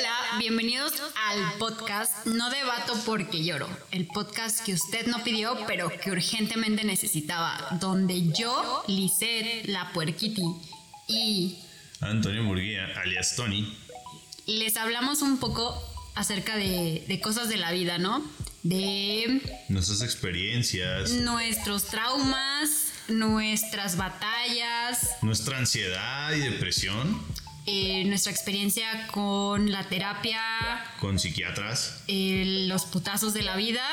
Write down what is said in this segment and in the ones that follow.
Hola, bienvenidos al podcast No debato porque lloro, el podcast que usted no pidió pero que urgentemente necesitaba, donde yo, Lisette, la puerquiti y Antonio Murguía, alias Tony, les hablamos un poco acerca de, de cosas de la vida, ¿no? De nuestras experiencias, nuestros traumas, nuestras batallas, nuestra ansiedad y depresión, eh, nuestra experiencia con la terapia, con psiquiatras, eh, los putazos de la vida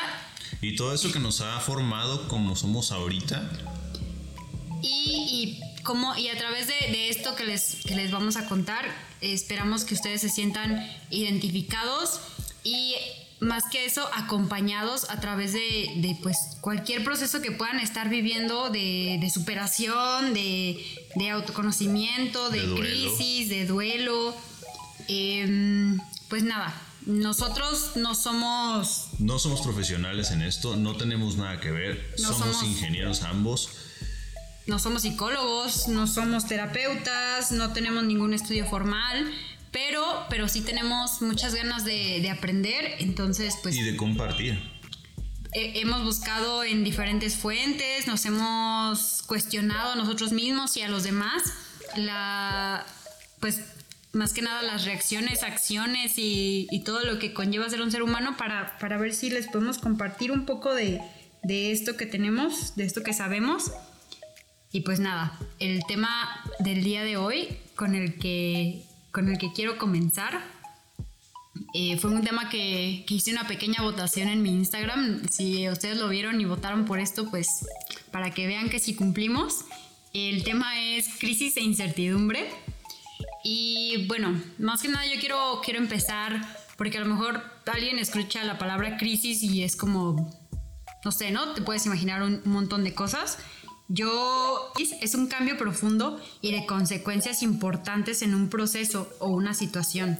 y todo eso que nos ha formado como somos ahorita. Y, y, como, y a través de, de esto que les, que les vamos a contar, esperamos que ustedes se sientan identificados y más que eso, acompañados a través de, de pues, cualquier proceso que puedan estar viviendo de, de superación, de, de, autoconocimiento, de, crisis, de duelo. Eh, pues nada, nosotros no somos... No somos profesionales en esto, no tenemos nada que ver, no somos, somos ingenieros ambos. No somos psicólogos, no somos terapeutas, no tenemos ningún estudio formal pero, pero sí tenemos muchas ganas de, de aprender, entonces pues... Y de compartir. Eh, hemos buscado en diferentes fuentes, nos hemos cuestionado a nosotros mismos y a los demás la, pues más que nada las reacciones, acciones y, y todo lo que conlleva ser un ser humano para, para ver si les podemos compartir un poco de, de esto que tenemos, de esto que sabemos. Y pues nada, el tema del día de hoy con el que con el que quiero comenzar. Eh, fue un tema que, hice una pequeña votación en mi Instagram. Si ustedes lo vieron y votaron por esto, pues para que vean que si cumplimos. El tema es crisis e incertidumbre. Y bueno, más que nada yo quiero, quiero empezar porque a lo mejor alguien escucha la palabra crisis y es como, no sé, ¿no? Te puedes imaginar un montón de cosas. Yo es un cambio profundo y de consecuencias importantes en un proceso o una situación.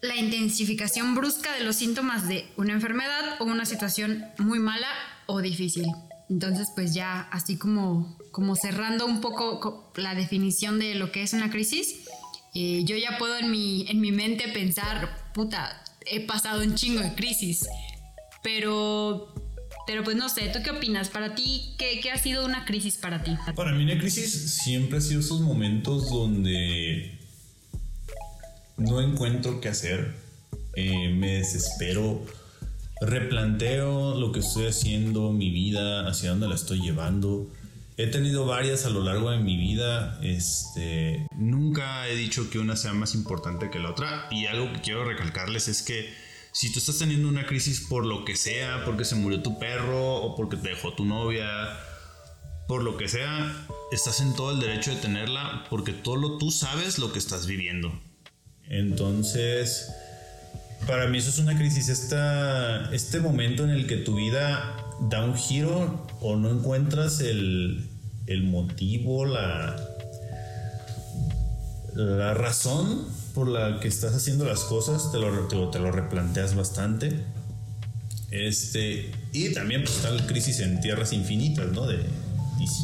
La intensificación brusca de los síntomas de una enfermedad o una situación muy mala o difícil. Entonces, pues ya así como, como cerrando un poco la definición de lo que es una crisis, eh, yo ya puedo en mi, en mi mente pensar, puta, he pasado un chingo de crisis, pero pero pues no sé, ¿tú qué opinas? Para ti, ¿qué, ¿qué, ha sido una crisis para ti? Para mí una crisis siempre ha sido esos momentos donde no encuentro qué hacer, eh, me desespero, replanteo lo que estoy haciendo, mi vida, hacia dónde la estoy llevando. He tenido varias a lo largo de mi vida. Este, nunca he dicho que una sea más importante que la otra. Y algo que quiero recalcarles es que si tú estás teniendo una crisis por lo que sea, porque se murió tu perro o porque te dejó tu novia, por lo que sea, estás en todo el derecho de tenerla porque todo tú sabes lo que estás viviendo. Entonces, para mí eso es una crisis, esta, este momento en el que tu vida da un giro o no encuentras el, el motivo, la, la razón por la que estás haciendo las cosas, te lo, te, te lo replanteas bastante. Este, y también pues, está la crisis en tierras infinitas, ¿no? De DC.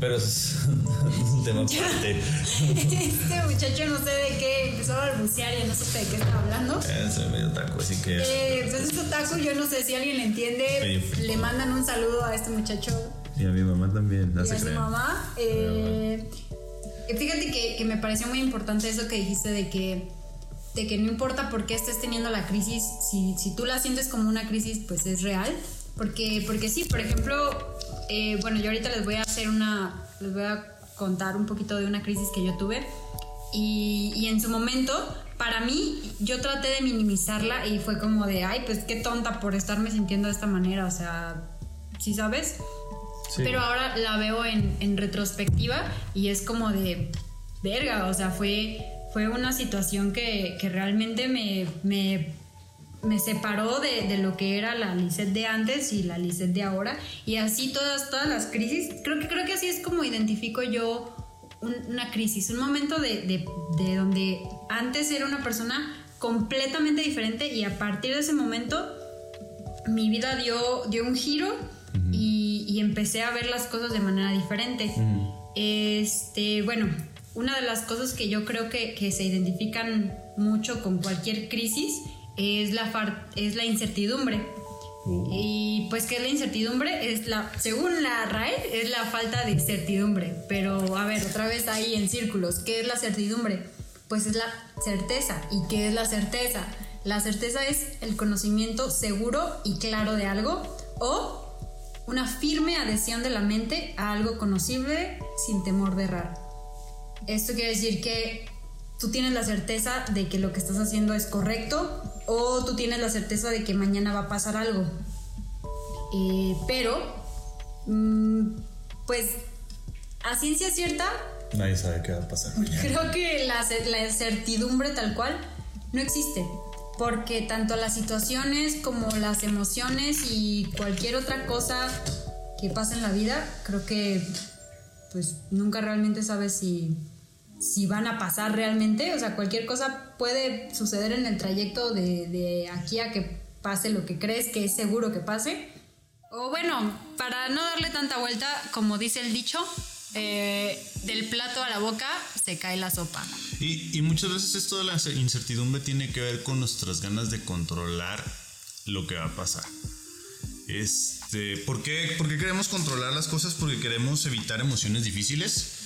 Pero es un tema aparte. este muchacho no sé de qué empezó a balbucear y no sé de qué está hablando. Es medio taco, así que. Eh, entonces, este taco, yo no sé si alguien le entiende. Sí. Le mandan un saludo a este muchacho. Y a mi mamá también, no y a su mamá. Eh, Fíjate que, que, me pareció muy importante eso que dijiste de que, de que no importa por qué estés teniendo la crisis, si, si tú la sientes como una crisis, pues es real. Porque, porque sí, por ejemplo, eh, bueno, yo ahorita les voy a hacer una, les voy a contar un poquito de una crisis que yo tuve. Y, y en su momento, para mí, yo traté de minimizarla y fue como de, ay, pues qué tonta por estarme sintiendo de esta manera, o sea, ¿sí sabes? Sí. Pero ahora la veo en, en, retrospectiva y es como de verga, o sea, fue, fue una situación que, que realmente me, me, me separó de, de, lo que era la Lisette de antes y la Lisette de ahora. Y así todas, todas las crisis, creo que, creo que así es como identifico yo un, una crisis, un momento de, de, de donde antes era una persona completamente diferente y a partir de ese momento mi vida dio, dio un giro y, y, empecé a ver las cosas de manera diferente. Mm. Este, bueno, una de las cosas que yo creo que, que se identifican mucho con cualquier crisis es la, es la incertidumbre. Uh. Y pues que la incertidumbre es la, según la RAE, es la falta de certidumbre. Pero a ver, otra vez ahí en círculos, ¿qué es la certidumbre? Pues es la certeza. ¿Y qué es la certeza? La certeza es el conocimiento seguro y claro de algo o una firme adhesión de la mente a algo conocible sin temor de errar. Esto quiere decir que tú tienes la certeza de que lo que estás haciendo es correcto o tú tienes la certeza de que mañana va a pasar algo. Eh, pero, mm, pues, a ciencia cierta... Nadie sabe qué va a pasar. Creo que la, la certidumbre tal cual no existe porque tanto las situaciones como las emociones y cualquier otra cosa que pasa en la vida, creo que pues nunca realmente sabes si, si van a pasar realmente, o sea, cualquier cosa puede suceder en el trayecto de, de aquí a que pase lo que crees que es seguro que pase. O bueno, para no darle tanta vuelta, como dice el dicho, eh, del plato a la boca se cae la sopa. Y, muchas veces esto de la incertidumbre tiene que ver con nuestras ganas de controlar lo que va a pasar. Este, ¿por qué, ¿Por qué queremos controlar las cosas? Porque queremos evitar emociones difíciles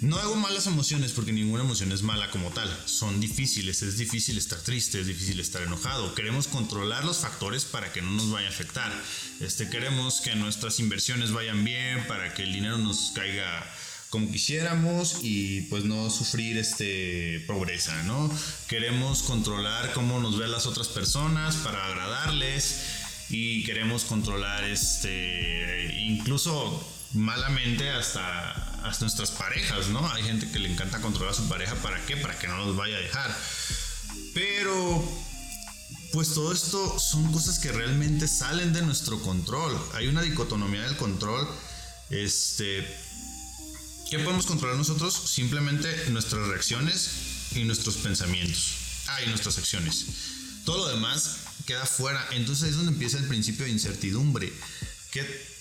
no hago malas emociones porque ninguna emoción es mala como tal. Son difíciles, es difícil estar triste, es difícil estar enojado. Queremos controlar los factores para que no nos vaya a afectar. Este, queremos que nuestras inversiones vayan bien, para que el dinero nos caiga como quisiéramos y pues no sufrir este pobreza, ¿no? Queremos controlar cómo nos ven las otras personas para agradarles y queremos controlar este incluso malamente hasta, hasta nuestras parejas, ¿no? Hay gente que le encanta controlar a su pareja, ¿para qué? Para que no los vaya a dejar. Pero, pues todo esto son cosas que realmente salen de nuestro control. Hay una dicotomía del control. Este, ¿Qué podemos controlar nosotros? Simplemente nuestras reacciones y nuestros pensamientos. Ah, y nuestras acciones. Todo lo demás queda fuera. Entonces es donde empieza el principio de incertidumbre. ¿Qué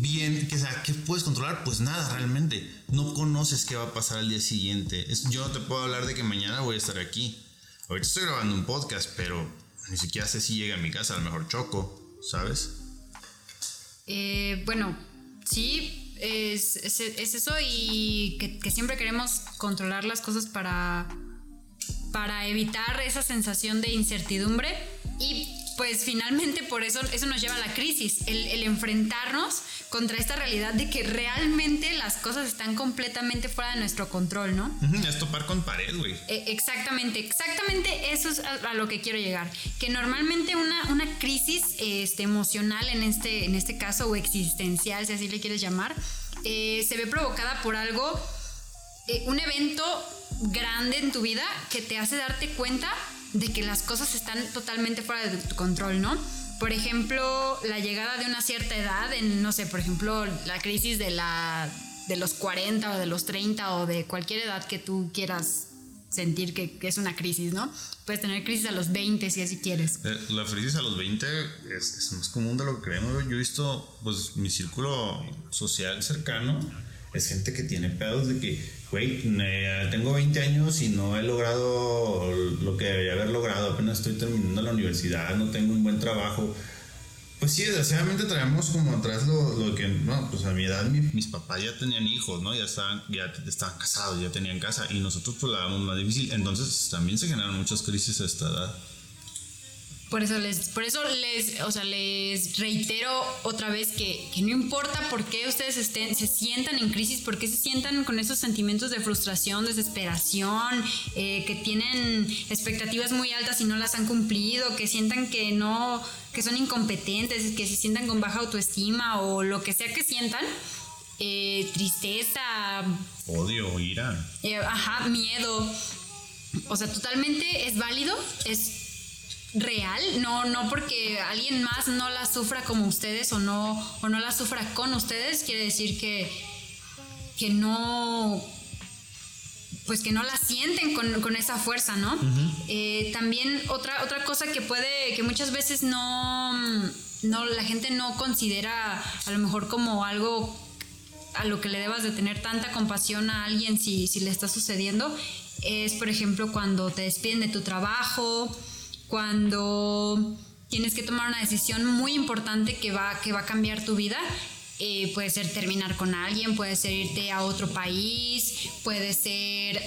bien, que sea, ¿qué puedes controlar? Pues nada, realmente. No conoces qué va a pasar al día siguiente. yo no te puedo hablar de que mañana voy a estar aquí. Ahorita estoy grabando un podcast, pero ni siquiera sé si llega a mi casa, a lo mejor choco, ¿sabes? Eh, bueno, sí, es, eso y que, siempre queremos controlar las cosas para, para evitar esa sensación de incertidumbre y pues finalmente por eso eso nos lleva a la crisis, el, enfrentarnos contra esta realidad de que realmente las cosas están completamente fuera de nuestro control, ¿no? es topar con pared, güey. E, exactamente, exactamente eso es a, lo que quiero llegar. Que normalmente una, una crisis este, emocional en este, en este caso o existencial, si así le quieres llamar, eh, se ve provocada por algo, eh, un evento grande en tu vida que te hace darte cuenta de que las cosas están totalmente fuera de tu control, ¿no? Por ejemplo, la llegada de una cierta edad, en, no sé, por ejemplo, la crisis de, la, de los 40 o de los 30 o de cualquier edad que tú quieras sentir que, es una crisis, ¿no? Puedes tener crisis a los 20 si así quieres. Eh, la crisis a los 20 es, es, más común de lo que creemos. Yo he visto, pues, mi círculo social cercano es gente que tiene pedos de que, güey, tengo 20 años y no he logrado lo que debería haber logrado, apenas estoy terminando la universidad, no tengo un buen trabajo. Pues sí, desgraciadamente traemos como atrás lo, que, no, pues a mi edad mis papás ya tenían hijos, ¿no? Ya estaban, ya estaban casados, ya tenían casa y nosotros pues la damos más difícil. Entonces también se generan muchas crisis a esta edad. Por eso les, por eso les, o sea, les reitero otra vez que, no importa por qué ustedes estén, se sientan en crisis, por qué se sientan con esos sentimientos de frustración, desesperación, eh, que tienen expectativas muy altas y no las han cumplido, que sientan que no, que son incompetentes, que se sientan con baja autoestima o lo que sea que sientan. Eh, tristeza, odio, ira, eh, ajá, miedo. O sea, totalmente es válido, es real, no, no porque alguien más no la sufra como ustedes o no, o no la sufra con ustedes, quiere decir que, que no pues que no la sienten con, esa fuerza, ¿no? Eh, también otra, otra cosa que puede, que muchas veces no, no, la gente no considera a lo mejor como algo a lo que le debas de tener tanta compasión a alguien si, si le está sucediendo es, por ejemplo, cuando te despiden de tu trabajo, cuando tienes que tomar una decisión muy importante que va, que va a cambiar tu vida. Eh, puede ser terminar con alguien, puede ser irte a otro país, puede ser,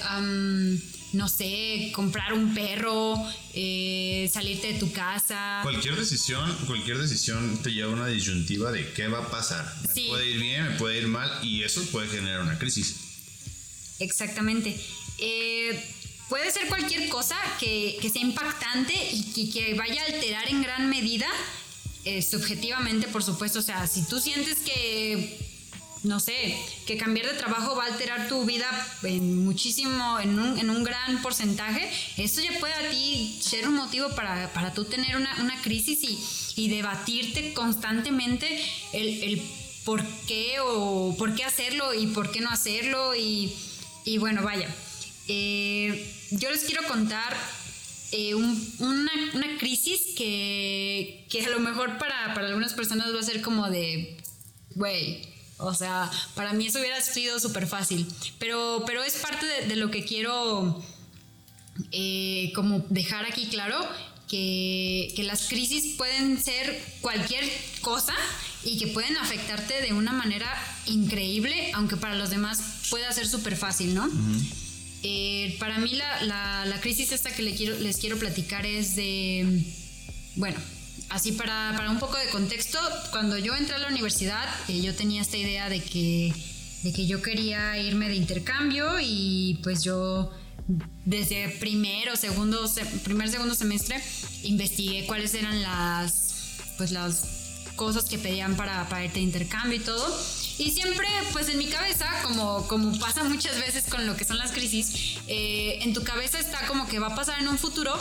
no sé, comprar un perro, eh, salirte de tu casa. Cualquier decisión, cualquier decisión te lleva a una disyuntiva de qué va a pasar. Me puede ir bien, me puede ir mal y eso puede generar una crisis. Exactamente. Eh, puede ser cualquier cosa que, sea impactante y que, vaya a alterar en gran medida, eh, subjetivamente, por supuesto. O sea, si tú sientes que, no sé, que cambiar de trabajo va a alterar tu vida en muchísimo, en un, gran porcentaje, eso ya puede a ti ser un motivo para, para tú tener una, crisis y, debatirte constantemente el, el por qué o por qué hacerlo y por qué no hacerlo y, y bueno, vaya. Eh, yo les quiero contar eh, una, crisis que, a lo mejor para, algunas personas va a ser como de, güey, o sea, para mí eso hubiera sido súper fácil, pero, pero es parte de, lo que quiero eh, como dejar aquí claro, que, que las crisis pueden ser cualquier cosa y que pueden afectarte de una manera increíble, aunque para los demás pueda ser súper fácil, ¿no? Eh, para mí la, crisis esta que les quiero, platicar es de, bueno, así para, para, un poco de contexto, cuando yo entré a la universidad, eh, yo tenía esta idea de que, de que yo quería irme de intercambio y pues yo desde primero, segundo, primer, segundo semestre investigué cuáles eran las, pues las cosas que pedían para, para irte de intercambio y todo. Y siempre, pues en mi cabeza, como, como pasa muchas veces con lo que son las crisis, eh, en tu cabeza está como que va a pasar en un futuro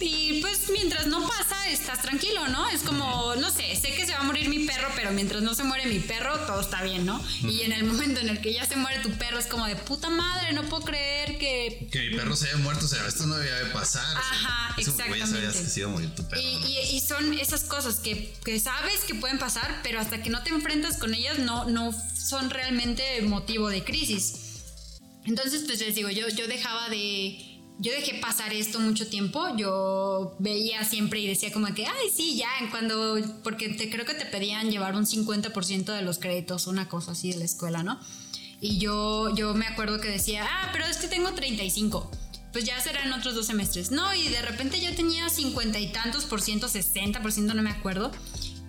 y pues mientras no pasa, estás tranquilo, ¿no? Es como, no sé, sé que se va a morir mi perro, pero mientras no se muere mi perro, todo está bien, ¿no? Y en el momento en el que ya se muere tu perro, es como de puta madre, no puedo creer que. Que mi perro se haya muerto, o sea, esto no debía de pasar. Ajá, exactamente. que se iba a morir tu perro. Y, y, son esas cosas que, que, sabes que pueden pasar, pero hasta que no te enfrentas con ellas, no, no son realmente motivo de crisis. Entonces, pues les digo, yo, yo dejaba de yo dejé pasar esto mucho tiempo. Yo veía siempre y decía como que, ay, sí, ya, cuando, porque te, creo que te pedían llevar un 50% de los créditos, una cosa así de la escuela, ¿no? Y yo, yo me acuerdo que decía, ah, pero es que tengo 35. Pues ya serán otros dos semestres. No, y de repente yo tenía 50 y tantos por ciento, 60 por ciento, no me acuerdo.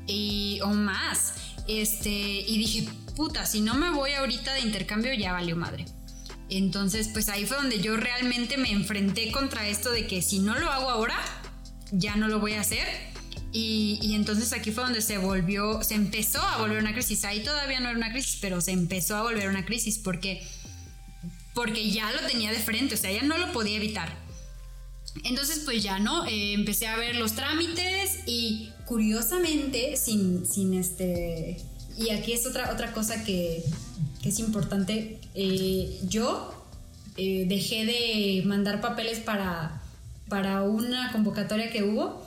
Y, o más. Este, y dije, puta, si no me voy ahorita de intercambio, ya valió madre. Entonces, pues ahí fue donde yo realmente me enfrenté contra esto de que si no lo hago ahora, ya no lo voy a hacer. Y, entonces aquí fue donde se volvió, se empezó a volver una crisis. Ahí todavía no era una crisis, pero se empezó a volver una crisis porque, porque ya lo tenía de frente, o sea, ya no lo podía evitar. Entonces, pues ya no, eh, empecé a ver los trámites y curiosamente, sin, sin este... Y aquí es otra, otra cosa que, que es importante. Eh, yo eh, dejé de mandar papeles para, para una convocatoria que hubo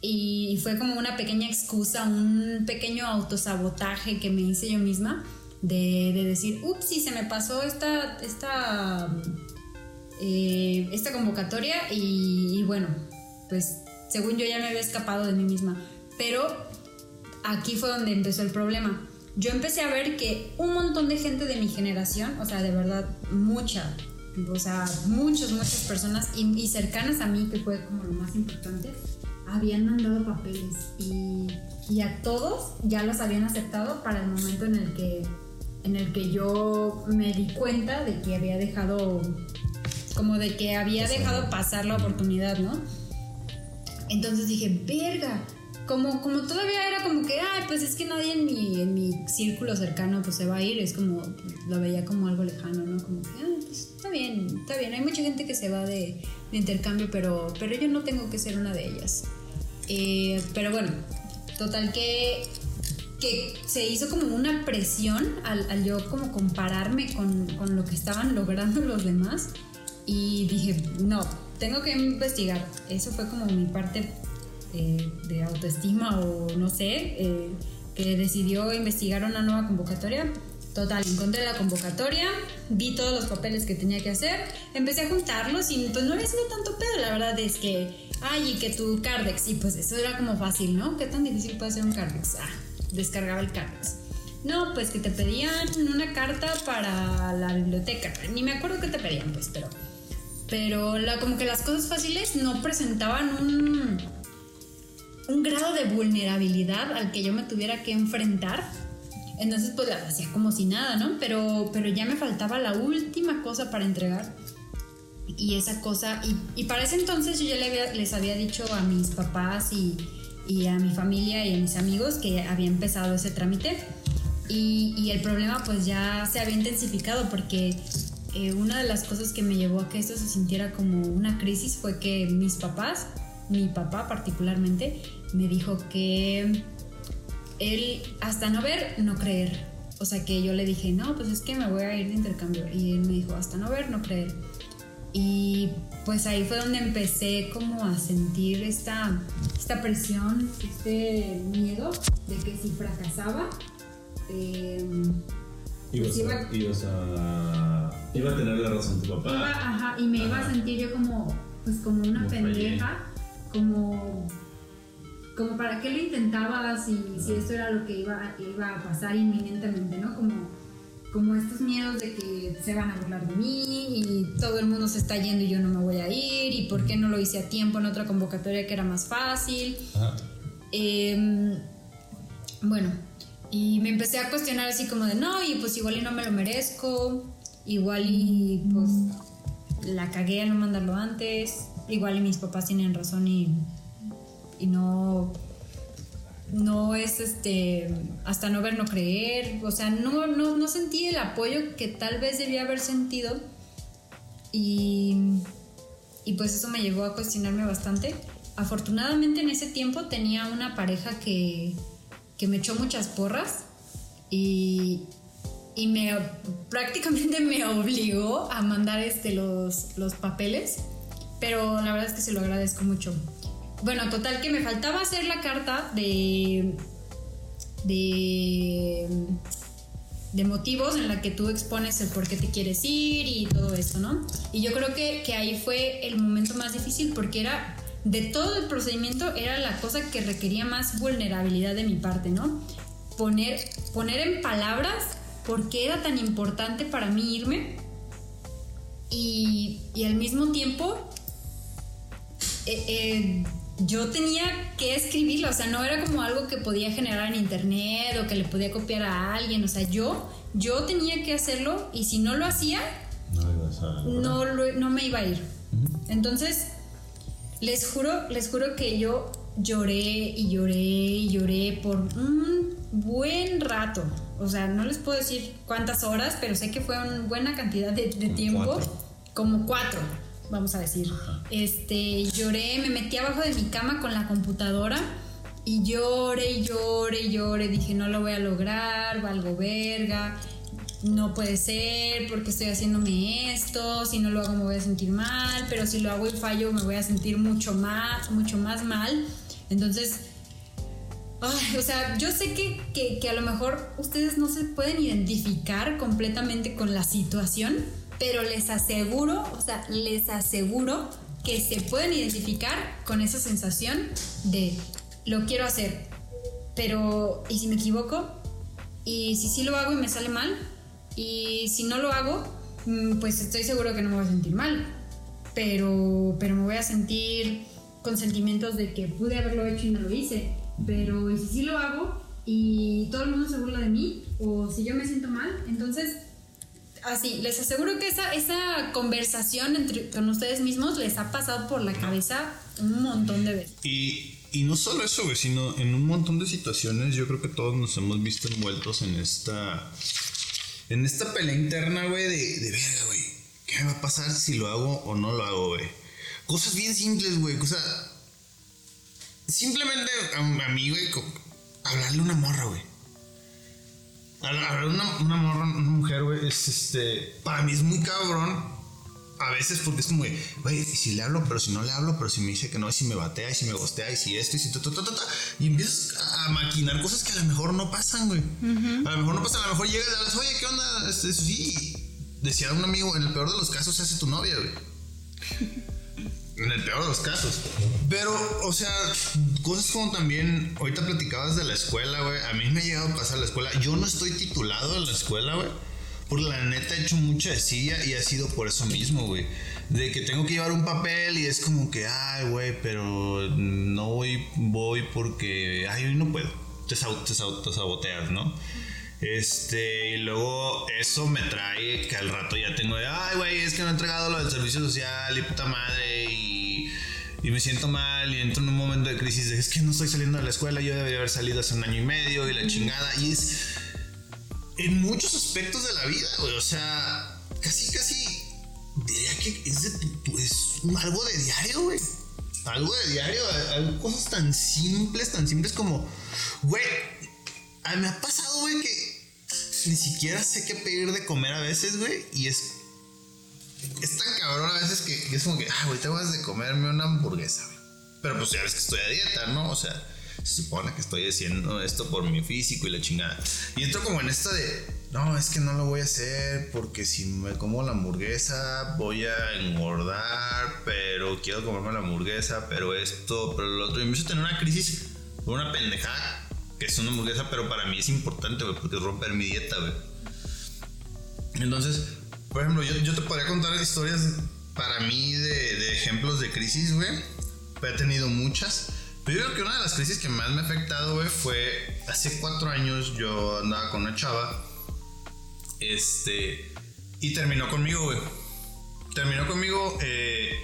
y fue como una pequeña excusa, un pequeño autosabotaje que me hice yo misma de, decir, ups, si se me pasó esta, esta, eh, esta convocatoria y, y bueno, pues según yo ya me había escapado de mí misma. Pero aquí fue donde empezó el problema yo empecé a ver que un montón de gente de mi generación, o sea, de verdad, mucha, o sea, muchas, muchas personas y, cercanas a mí, que fue como lo más importante, habían mandado papeles y, y, a todos ya los habían aceptado para el momento en el que en el que yo me di cuenta de que había dejado como de que había dejado pasar la oportunidad, ¿no? Entonces dije, verga, como, como todavía era como que, ay, pues es que nadie en mi, en mi círculo cercano pues se va a ir, es como, lo veía como algo lejano, ¿no? Como que, ah, pues está bien, está bien, hay mucha gente que se va de, intercambio, pero, pero yo no tengo que ser una de ellas. Eh, pero bueno, total que, que se hizo como una presión al, al yo como compararme con, con lo que estaban logrando los demás y dije, no, tengo que investigar. Eso fue como mi parte eh, de autoestima o no sé, eh, que decidió investigar una nueva convocatoria. Total, encontré la convocatoria, vi todos los papeles que tenía que hacer, empecé a juntarlos y pues no había sido tanto pedo, la verdad es que, ay, y que tu Cardex, y pues eso era como fácil, ¿no? ¿Qué tan difícil puede ser un Cardex? Ah, descargaba el Cardex. No, pues que te pedían una carta para la biblioteca, ni me acuerdo qué te pedían, pues, pero, pero como que las cosas fáciles no presentaban un, un grado de vulnerabilidad al que yo me tuviera que enfrentar entonces pues la hacía como si nada, ¿no? Pero, pero ya me faltaba la última cosa para entregar. Y esa cosa, y, para ese entonces yo ya les había dicho a mis papás y, y, a mi familia y a mis amigos que había empezado ese trámite. Y, y el problema pues ya se había intensificado porque eh, una de las cosas que me llevó a que esto se sintiera como una crisis fue que mis papás, mi papá particularmente, me dijo que él, hasta no ver, no creer. O sea que yo le dije, no, pues es que me voy a ir de intercambio. Y él me dijo, hasta no ver, no creer. Y pues ahí fue donde empecé como a sentir esta, esta presión, este miedo de que si fracasaba, em, pues iba, a, iba, a tener la razón tu papá. ajá, y me iba a sentir yo como, pues como una pendeja, como como para qué lo intentabas y si esto era lo que iba, iba a pasar inminentemente, ¿no? Como, como estos miedos de que se van a burlar de mí y todo el mundo se está yendo y yo no me voy a ir y por qué no lo hice a tiempo en otra convocatoria que era más fácil. Em, bueno, y me empecé a cuestionar así como de no, y pues igual y no me lo merezco, igual y pues la cagué a no mandarlo antes, igual y mis papás tienen razón y y no no es este hasta no ver no creer. O sea no, no, no sentí el apoyo que tal vez debía haber sentido y, y pues eso me llevó a cuestionarme bastante. Afortunadamente en ese tiempo tenía una pareja que, que me echó muchas porras y, y me prácticamente me obligó a mandar este los, los papeles pero la verdad es que se lo agradezco mucho bueno, total que me faltaba hacer la carta de. de. de motivos en la que tú expones el por qué te quieres ir y todo esto, ¿no? Y yo creo que, que ahí fue el momento más difícil porque era. de todo el procedimiento, era la cosa que requería más vulnerabilidad de mi parte, ¿no? Poner, poner en palabras por qué era tan importante para mí irme y, y al mismo tiempo eh, eh, yo tenía que escribirlo, o sea, no era como algo que podía generar en internet o que le podía copiar a alguien, o sea, yo, yo tenía que hacerlo y si no lo hacía, no, no, me iba a ir. Entonces, les juro, les juro que yo lloré y lloré y lloré por un buen rato. O sea, no les puedo decir cuántas horas, pero sé que fue una buena cantidad de, tiempo. Como cuatro vamos a decir. Este, lloré, me metí abajo de mi cama con la computadora y lloré y lloré y lloré. Dije, no lo voy a lograr, valgo verga, no puede ser, porque estoy haciéndome esto, si no lo hago me voy a sentir mal, pero si lo hago y fallo me voy a sentir mucho más, mucho más mal. Entonces, o sea, yo sé que, que, que a lo mejor ustedes no se pueden identificar completamente con la situación, pero les aseguro, o sea, les aseguro que se pueden identificar con esa sensación de lo quiero hacer, pero ¿y si me equivoco? ¿Y si sí lo hago y me sale mal? ¿Y si no lo hago? Mm, pues estoy seguro que no me voy a sentir mal, pero, pero me voy a sentir con sentimientos de que pude haberlo hecho y no lo hice, pero ¿y si sí lo hago? y todo el mundo se burla de mí, o si yo me siento mal, entonces así, les aseguro que esa, esa conversación entre, con ustedes mismos les ha pasado por la cabeza un montón de veces. Y, no solo eso, güey, sino en un montón de situaciones yo creo que todos nos hemos visto envueltos en esta... En esta pelea interna, güey, de, de verga, güey. ¿Qué me va a pasar si lo hago o no lo hago, güey? Cosas bien simples, güey. O sea, simplemente a, a mí, güey, hablarle a una morra, güey una, una, morra, una mujer, güey, es este. Para mí es muy cabrón a veces porque es como, güey, si le hablo, pero si no le hablo, pero si me dice que no, y si me batea, y si me gostea, y si esto, y si ta, ta, ta, ta, y empiezas a maquinar cosas que a lo mejor no pasan, güey. A lo mejor no pasan, a lo mejor llegas y hablas, oye, ¿qué onda? Este, sí, decía un amigo, en el peor de los casos se hace tu novia, güey. En el peor de los casos. Pero, o sea, cosas como también, ahorita platicabas de la escuela, güey. A mí me ha llegado a pasar la escuela. Yo no estoy titulado en la escuela, güey. Porque la neta he hecho mucha decilla y ha sido por eso mismo, güey. De que tengo que llevar un papel y es como que, ay, güey, pero no voy, voy porque, ay, hoy no puedo. Te, sab- te sab- te saboteas, ¿no? Este, y luego eso me trae que al rato ya tengo de, ay, güey, es que no he entregado lo del servicio social y puta madre y me siento mal y entro en un momento de crisis de, es que no estoy saliendo de la escuela, yo debería haber salido hace un año y medio y la chingada. Y es en muchos aspectos de la vida, güey, o sea, casi, casi diría que es, de es algo de diario, güey. Algo de diario, hay cosas tan simples, tan simples como, güey, a mí me ha pasado, güey, que ni siquiera sé qué pedir de comer a veces, güey, y es es tan cabrón a veces que, es como que, ah, güey, tengo ganas de comerme una hamburguesa, güey. Pero pues ya ves que estoy a dieta, ¿no? O sea, se supone que estoy haciendo esto por mi físico y la chingada. Y entro como en esta de, no, es que no lo voy a hacer porque si me como la hamburguesa voy a engordar, pero quiero comerme la hamburguesa, pero esto, pero lo otro. Y empiezo a tener una crisis por una pendejada que es una hamburguesa, pero para mí es importante, güey, porque romper mi dieta, güey. Entonces, por ejemplo, yo, te podría contar historias para mí de, ejemplos de crisis, güey. He tenido muchas. Pero yo creo que una de las crisis que más me ha afectado, güey, fue hace cuatro años yo andaba con una chava. Este. Y terminó conmigo, güey. Terminó conmigo, eh,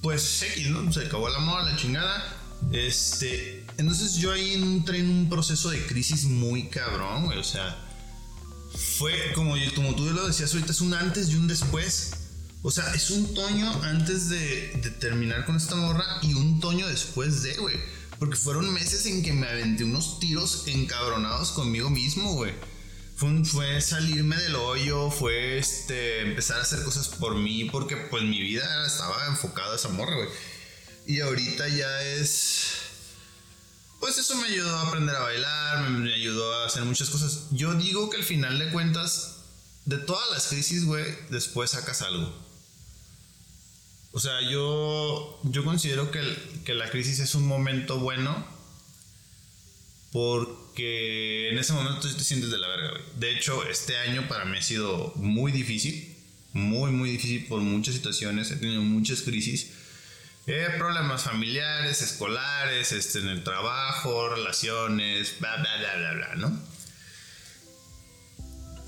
pues X, ¿no? Se acabó el amor, la chingada. Este. Entonces yo ahí entré en un proceso de crisis muy cabrón, güey. O sea, fue como, como tú lo decías ahorita, es un antes y un después. O sea, es un Toño antes de, terminar con esta morra y un Toño después de, güey. Porque fueron meses en que me aventé unos tiros encabronados conmigo mismo, güey. Fue, fue salirme del hoyo, fue este, empezar a hacer cosas por mí, porque pues mi vida estaba enfocada a esa morra, güey. Y ahorita ya es... Pues eso me ayudó a aprender a bailar, me, ayudó a hacer muchas cosas. Yo digo que al final de cuentas, de todas las crisis, güey, después sacas algo. O sea, yo, yo considero que, que la crisis es un momento bueno porque en ese momento te sientes de la verga, güey. De hecho, este año para mí ha sido muy difícil, muy, muy difícil por muchas situaciones. He tenido muchas crisis. Eh, problemas familiares, escolares, este, en el trabajo, relaciones, bla, bla, bla, bla, bla, ¿no?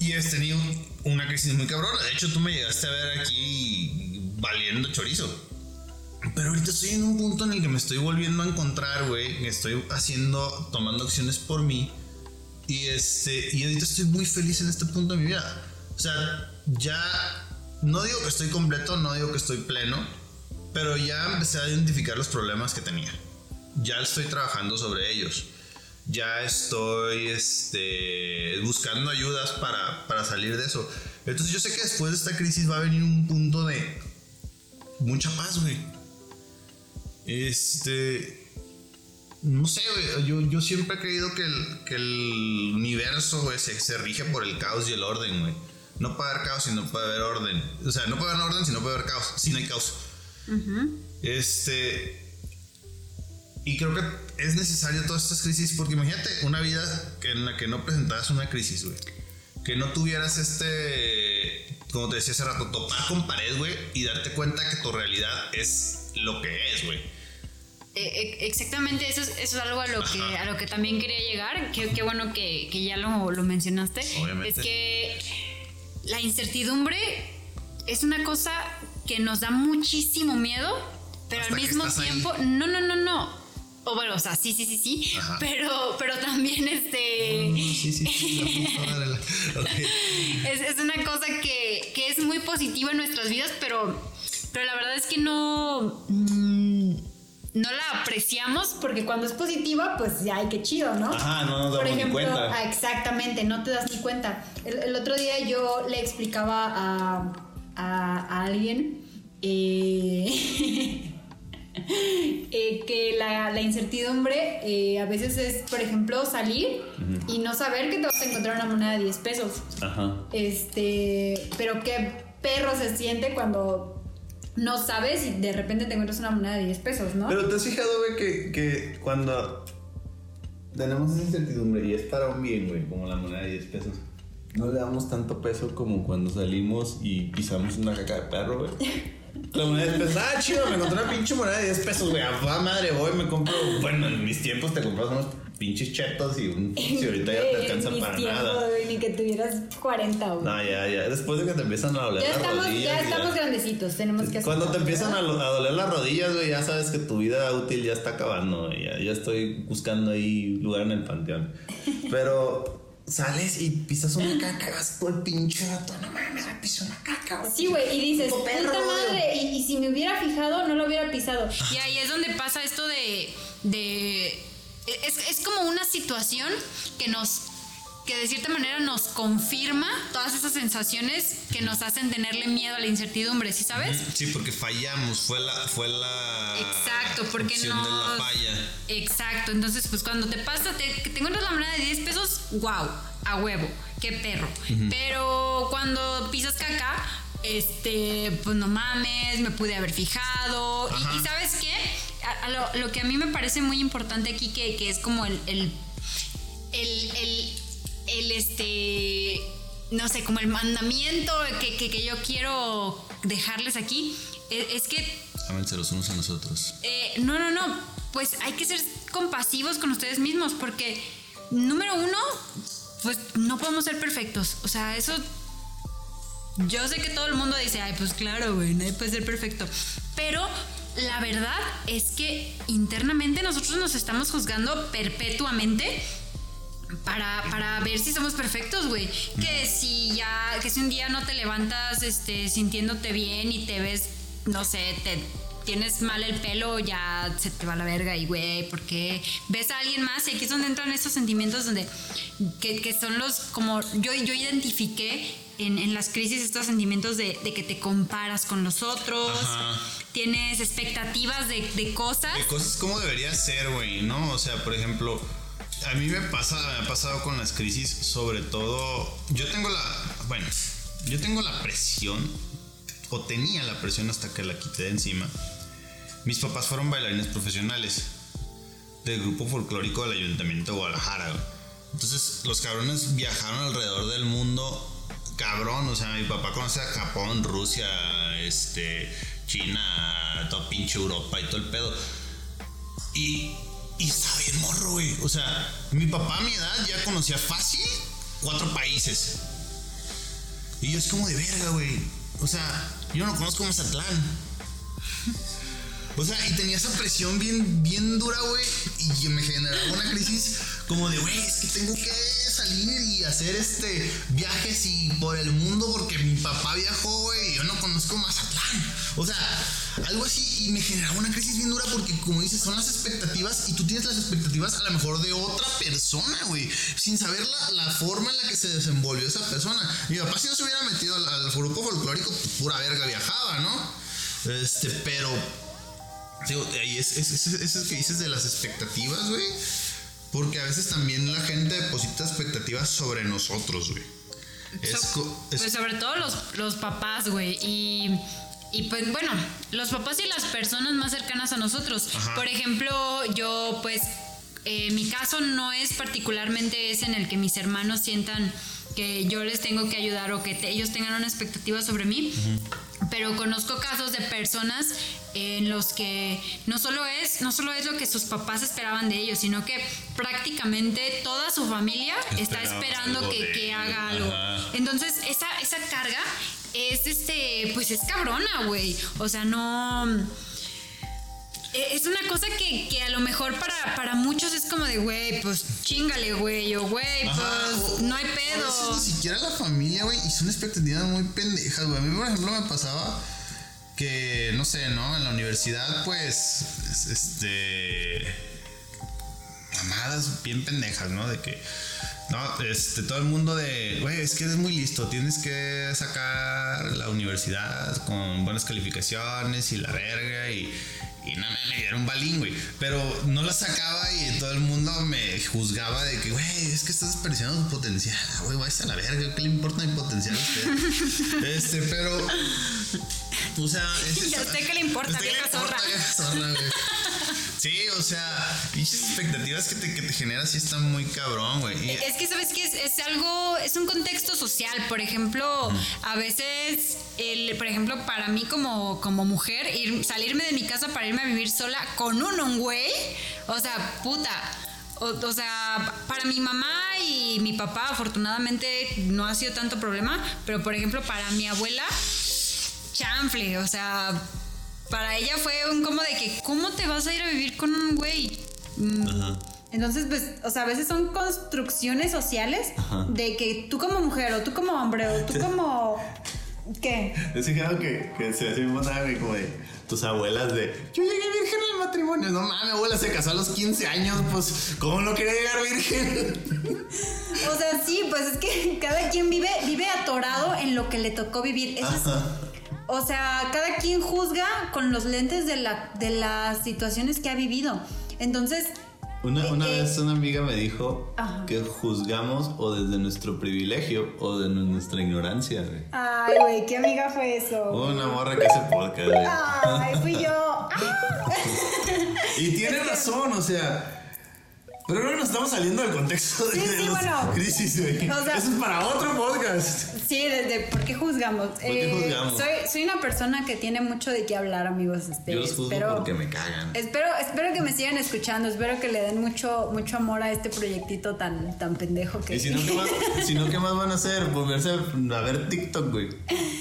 Y he tenido una crisis muy cabrona. De hecho, tú me llegaste a ver aquí valiendo chorizo. Pero ahorita estoy en un punto en el que me estoy volviendo a encontrar, güey. Que estoy haciendo, tomando acciones por mí. Y este, y ahorita estoy muy feliz en este punto de mi vida. O sea, ya no digo que estoy completo, no digo que estoy pleno, pero ya empecé a identificar los problemas que tenía. Ya estoy trabajando sobre ellos. Ya estoy este, buscando ayudas para, para salir de eso. Entonces yo sé que después de esta crisis va a venir un punto de mucha paz, güey. Este. No sé, güey. Yo, yo siempre he creído que el, que el universo, güey, se, se rige por el caos y el orden, güey. No puede haber caos si no puede haber orden. O sea, no puede haber orden si no puede haber caos. Si no hay caos. Este. Y creo que es necesario todas estas crisis porque imagínate una vida en la que no presentaras una crisis, güey. Que no tuvieras este, como te decía hace rato, topar con pared, güey, y darte cuenta que tu realidad es lo que es, güey. Eh, eh, exactamente, eso es, eso es algo a lo que, a lo que también quería llegar. Qué, qué bueno que, que ya lo, lo mencionaste. Obviamente. Es que la incertidumbre es una cosa que nos da muchísimo miedo, pero Hasta al mismo ahí. tiempo, no, no, no, no. O bueno, o sea, sí, sí, sí, sí. Ajá. Pero, pero también este. Sí, sí, sí. la. Es, es una cosa que, que es muy positiva en nuestras vidas, pero, pero la verdad es que no, mm, no la apreciamos porque cuando es positiva, pues ya, ay, qué chido, ¿no? Ajá, no nos damos Por ni ejemplo, cuenta. ah, exactamente, no te das ni cuenta. El, el otro día yo le explicaba a, a, a alguien eh, eh, que la, la incertidumbre eh, a veces es, por ejemplo, salir y no saber que te vas a encontrar una moneda de 10 pesos. Ajá. Este, pero qué perro se siente cuando no sabes y de repente te encuentras una moneda de 10 pesos, ¿no? Pero te has fijado, güey, que, que cuando tenemos esa incertidumbre y es para un bien, güey, como la moneda de 10 pesos, no le damos tanto peso como cuando salimos y pisamos una caca de perro, güey. La moneda de 10 pesos, ah, chido, me encontré una pinche moneda de 10 pesos, güey. A toda madre, voy, me compro. Bueno, en mis tiempos te compras unos pinches chetos y un. Si ahorita ya te alcanza para tiempos, nada. güey, ni que tuvieras 40, güey. No, ya, ya. Después de que te empiezan a doler ya las estamos, rodillas. ya estamos grandecitos, tenemos que hacer Cuando te empiezan a, doler las rodillas, güey, ya sabes que tu vida útil ya está acabando. güey. Ya, ya estoy buscando ahí lugar en el panteón. Pero sales y pisas una caca vas todo el pinche rato. No mames, me piso una caca. güey. Sí, güey, y dices, perro, puta güey". madre, y, y si me hubiera fijado, no lo hubiera pisado. Y ahí es donde pasa esto de. de es, es como una situación que nos. Que de cierta manera nos confirma todas esas sensaciones que nos hacen tenerle miedo a la incertidumbre, ¿sí sabes? Sí, porque fallamos, fue la, fue la Exacto, porque de la falla. Exacto, entonces pues cuando te pasa, te, que te encuentras la moneda de 10 pesos, wow, a huevo, qué perro. Pero cuando pisas caca, este, pues no mames, me pude haber fijado. Y, y ¿sabes qué? A- a lo, lo que a mí me parece muy importante aquí, que, que es como el, el, el, el, el, este, no sé, como el mandamiento que, que, que yo quiero dejarles aquí, e- es que Ámense los unos a nosotros. eh, no, no, no. Pues hay que ser compasivos con ustedes mismos porque, número uno, pues no podemos ser perfectos. O sea, eso... Yo sé que todo el mundo dice, ay, pues claro, güey, nadie puede ser perfecto. Pero la verdad es que internamente nosotros nos estamos juzgando perpetuamente para, para ver si somos perfectos, güey. Que si ya, que si un día no te levantas este, sintiéndote bien y te ves, no sé, te tienes mal el pelo, ya se te va la verga y, güey, porque ves a alguien más y aquí es donde entran estos sentimientos donde, que, que son los, como yo, yo identifiqué en, en las crisis estos sentimientos de, de que te comparas con los otros, Ajá. tienes expectativas de, de cosas. De cosas como debería ser, güey, ¿no? O sea, por ejemplo, a mí me pasa, me ha pasado con las crisis, sobre todo, yo tengo la, bueno, yo tengo la presión, o tenía la presión hasta que la quité de encima. Mis papás fueron bailarines profesionales del grupo folclórico del Ayuntamiento de Guadalajara. Entonces, los cabrones viajaron alrededor del mundo, cabrón, o sea, mi papá conoce a Japón, Rusia, este, China, toda pinche Europa y todo el pedo. Y, y estaba bien morro, güey. O sea, mi papá a mi edad ya conocía fácil cuatro países. Y yo es como de verga, güey. O sea, yo no conozco Mazatlán. O sea, y tenía esa presión bien, bien dura, güey. Y me generaba una crisis como de, güey, es que tengo que salir y hacer este viajes y por el mundo porque mi papá viajó, güey, y yo no conozco Mazatlán. O sea, algo así y me generaba una crisis bien dura porque, como dices, son las expectativas y tú tienes las expectativas a lo mejor de otra persona, güey, sin saber la, forma en la que se desenvolvió esa persona. Mi papá si no se hubiera metido al, al grupo folclórico, pura verga viajaba, ¿no? Este, pero Digo, ahí es, es, es- es que dices de las expectativas, güey. Porque a veces también la gente deposita expectativas sobre nosotros, güey. So- pues sobre todo los, los papás, güey. Y, y pues bueno, los papás y las personas más cercanas a nosotros. Ajá. Por ejemplo, yo pues, eh, mi caso no es particularmente ese en el que mis hermanos sientan que yo les tengo que ayudar o que te- ellos tengan una expectativa sobre mí. Pero conozco casos de personas en los que no solo es no solo es lo que sus papás esperaban de ellos, sino que prácticamente toda su familia está Esperaba esperando que, que haga algo. Ajá. Entonces, esa, esa carga es este, pues es cabrona, güey. O sea, no. E- Es una cosa que, que a lo mejor para, para muchos es como de, güey, pues chingale, güey, o güey, pues no hay A veces pedo. ni siquiera la familia, güey, y son expectativas muy pendejas, güey. A mí, por ejemplo, me pasaba que, no sé, ¿no? En la universidad, pues, es- este. Mamadas bien pendejas, ¿no? De que No, este, todo el mundo de, güey, es que eres muy listo, tienes que sacar la universidad con buenas calificaciones y la verga y, y no me era un balín, güey. Pero no la sacaba y todo el mundo me juzgaba de que, güey, es que estás desperdiciando tu potencial, güey, vais a la verga, ¿qué le importa mi potencial a usted? este, pero, o sea, es ¿Y a usted qué le importa, vieja zorra? zorra, güey. Sí, o sea, pinches expectativas que te, que te generas sí están muy cabrón, güey. Es que, ¿sabes qué? Es, es, algo, es un contexto social. Por ejemplo, a veces, el, por ejemplo, para mí como, como mujer, ir, salirme de mi casa para irme a vivir sola con un, un güey, o sea, puta. O, o, sea, para mi mamá y mi papá, afortunadamente, no ha sido tanto problema, pero por ejemplo, para mi abuela, chanfle, o sea para ella fue un como de que, ¿cómo te vas a ir a vivir con un güey? Mm. Ajá. Entonces, pues, o sea, a veces son construcciones sociales de que tú como mujer o tú como hombre o tú como... ¿Qué? Es que, que se hace mismo como de tus abuelas de yo llegué virgen al matrimonio. No mames, mi abuela se casó a los 15 años, pues, ¿cómo no quería llegar virgen? o sea, sí, pues es que cada quien vive, vive atorado en lo que le tocó vivir. Eso es o sea, cada quien juzga con los lentes de, la, de las situaciones que ha vivido. Entonces... Una, una eh, vez una amiga me dijo que juzgamos o desde nuestro privilegio o de nuestra ignorancia, güey. Ay, güey, ¿qué amiga fue eso? Una morra que hace podcast, güey. Ay, fui yo. y tiene razón, o sea pero no nos estamos saliendo del contexto de, sí, los crisis, güey. Eso es para otro podcast. Sí, desde ¿por qué juzgamos? ¿Por qué eh, juzgamos? Soy, soy una persona que tiene mucho de qué hablar, amigos. Este, Yo los juzgo porque me cagan. Espero, espero que me sigan escuchando. Espero que le den mucho, mucho amor a este proyectito tan, tan pendejo que Y si no, ¿qué más, si no, ¿qué más van a hacer? Volverse a ver TikTok, güey.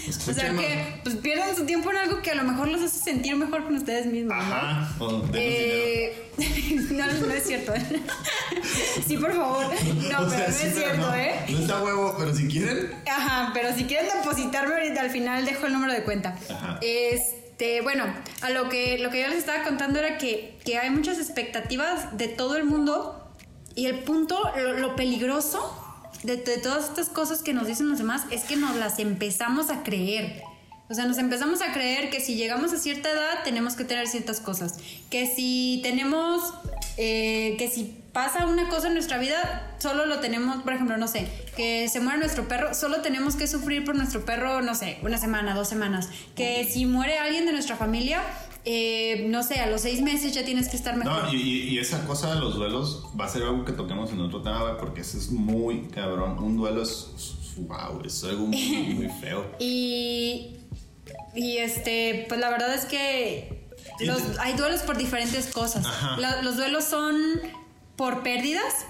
O sea que pues pierdan su tiempo en algo que a lo mejor los hace sentir mejor con ustedes mismos. Ajá. ¿no? eh, no, no es cierto. sí, por favor. No, pero no es cierto, ¿eh? No está huevo, pero si quieren. Ajá, pero si quieren depositarme ahorita al final dejo el número de cuenta. Ajá. Este, bueno, a lo que, lo que yo les estaba contando era que, que hay muchas expectativas de todo el mundo y el punto, lo, peligroso de, de todas estas cosas que nos dicen los demás es que nos las empezamos a creer. O sea, nos empezamos a creer que si llegamos a cierta edad tenemos que tener ciertas cosas. Que si tenemos, eh, que si pasa una cosa en nuestra vida, solo lo tenemos, por ejemplo, no sé, que se muere nuestro perro, solo tenemos que sufrir por nuestro perro, no sé, una semana, dos semanas. Que si muere alguien de nuestra familia, eh, no sé, a los seis meses ya tienes que estar mejor. No, y, esa cosa de los duelos va a ser algo que toquemos en otro tema, porque eso es muy cabrón. Un duelo es, wow, es algo muy feo. y y este, pues la verdad es que hay duelos por diferentes cosas. los duelos son por pérdidas,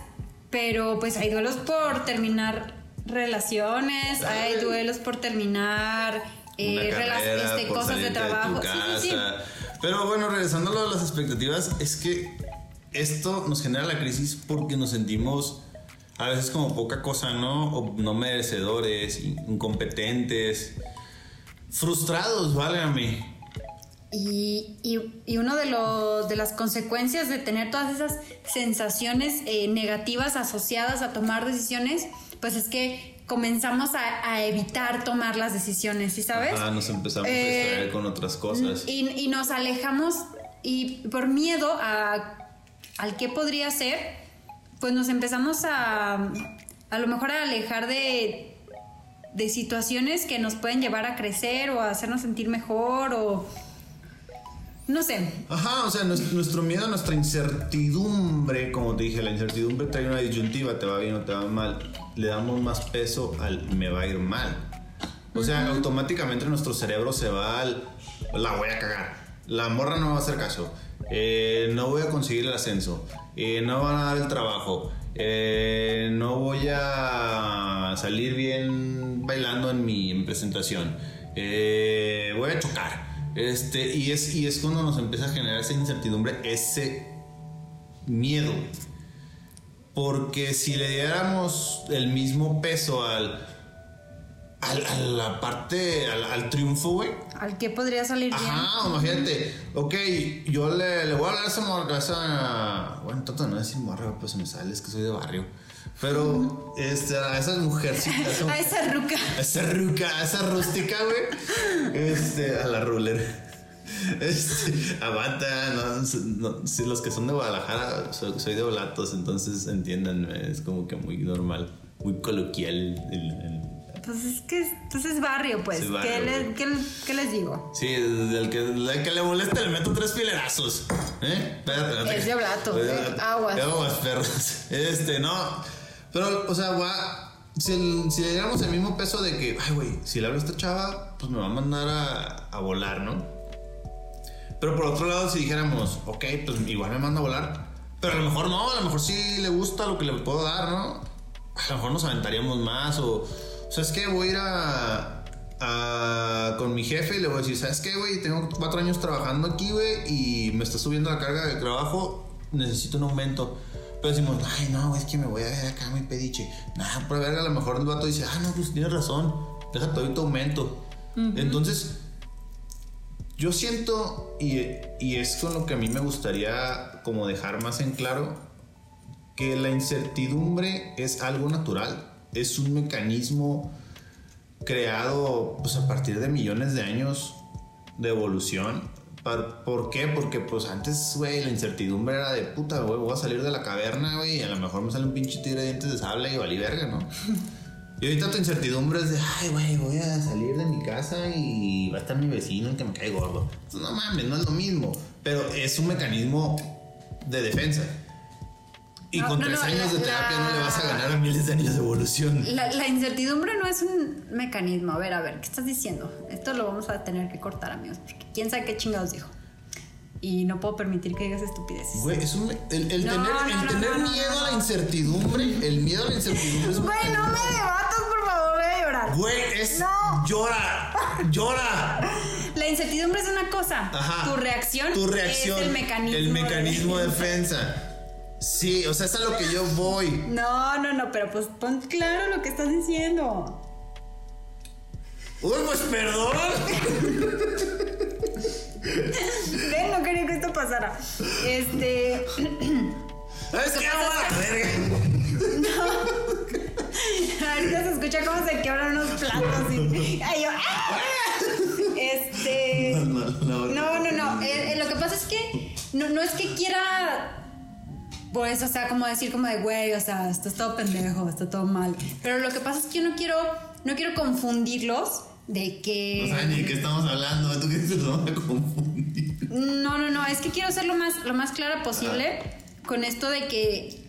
pero pues hay duelos por terminar relaciones, hay duelos por terminar eh, este, cosas de trabajo. Pero bueno, regresando a las expectativas, es que esto nos genera la crisis porque nos sentimos a veces como poca cosa, ¿no? O no merecedores, incompetentes frustrados, válgame. Y, y, y uno de, los, de las consecuencias de tener todas esas sensaciones eh, negativas asociadas a tomar decisiones, pues es que comenzamos a, evitar tomar las decisiones, ¿sí sabes? Ah, nos empezamos a distraer eh, con otras cosas. Y, y, nos alejamos y por miedo a, al que podría ser, pues nos empezamos a a lo mejor a alejar de, de situaciones que nos pueden llevar a crecer o a hacernos sentir mejor o no sé. Ajá, o sea, nuestro, miedo, nuestra incertidumbre, como te dije, la incertidumbre trae una disyuntiva, te va bien o te va mal. Le damos más peso al me va a ir mal. O sea, automáticamente nuestro cerebro se va al la voy a cagar. La morra no me va a hacer caso. Eh, no voy a conseguir el ascenso. Eh, no van a dar el trabajo. Eh, no voy a salir bien bailando en mi presentación. Voy a chocar. Este, y, es, y es cuando nos empieza a generar esa incertidumbre, ese miedo. Porque si le diéramos el mismo peso al, a la parte, al, triunfo, güey. Al que podría salir bien. Ajá, imagínate. Ok, yo le, le voy a hablar a esa morra, esa. Bueno, tanto no decir morra, pues me sale, es que soy de barrio. Pero este, a esa mujercita. A esa ruca. A esa ruca, a esa rústica, güey. Este, a la ruler. Este, aguanta, no, no, si los que son de Guadalajara, soy, soy de Olatos, entonces entiéndanme, es como que muy normal, muy coloquial el, el pues es que pues es barrio, pues. Sí, barrio, ¿Qué, güey. le- qué- qué les digo? Sí, el que, el que le molesta le meto tres filerazos. ¿Eh? Espérate. Es de Oblato, Es eh, aguas. Aguas, perros. Este, no. Pero, o sea, gua, si, si le diéramos el mismo peso de que, ay, güey, si le hablo a esta chava, pues me va a mandar a, a volar, ¿no? Pero por otro lado, si dijéramos, ok, pues igual me manda a volar. Pero a lo mejor no, a lo mejor sí le gusta lo que le puedo dar, ¿no? A lo mejor nos aventaríamos más o... ¿Sabes qué? Voy a ir a, a- con mi jefe y le voy a decir, ¿sabes qué, güey? Tengo cuatro años trabajando aquí, güey, y me está subiendo la carga de trabajo, necesito un aumento. Pero decimos, ay, no, es que me voy a ver acá muy pediche. Nah, pero verga, a lo mejor el vato dice, ah, no, pues tienes razón, déjate ahorita aumento. Entonces, yo siento, y, y es con lo que a mí me gustaría como dejar más en claro, que la incertidumbre es algo natural, es un mecanismo creado pues, a partir de millones de años de evolución. ¿Por qué? Porque pues antes, güey, la incertidumbre era de puta, güey, voy a salir de la caverna, güey, y a lo mejor me sale un pinche tigre de dientes de sable y valí verga, ¿no? Y ahorita tu incertidumbre es de, ay, güey, voy a salir de mi casa y va a estar mi vecino el que me cae gordo. Pues, no mames, no es lo mismo. Pero es un mecanismo de defensa. Y No, con no, tres no, años la- de terapia no le vas a ganar a miles de años de evolución. La, la incertidumbre no es un mecanismo. A ver, a ver, ¿qué estás diciendo? Esto lo vamos a tener que cortar, amigos, porque quién sabe qué chingados dijo. Y no puedo permitir que digas estupideces. Güey, es un, el, tener, el miedo a la incertidumbre, el miedo a la incertidumbre es un Güey, no me debatas, por favor, voy a llorar. Güey, es. No. Llora, llora. La incertidumbre es una cosa. Ajá. Tu reacción, Tu reacción. es el mecanismo. El mecanismo de defensa. Sí, o sea, es a lo que yo voy. No, no, no, pero pues pon claro lo que estás diciendo. Uy, pues perdón. Ven, no quería que esto pasara. Este. A la verga. Ahorita se escucha cómo se quebran unos platos y. Ay, yo. ¡ah! Este. No, no, No, no, no. eh, eh, lo que pasa es que no, no es que quiera. Pues, o sea, como decir como de, güey, o sea, esto es todo pendejo, está todo mal. Pero lo que pasa es que yo no quiero, no quiero confundirlos de que... No saben ni de qué estamos hablando. ¿Tú qué dices? No me confundí. No, no, no, es que quiero ser lo más, lo más clara posible con esto de que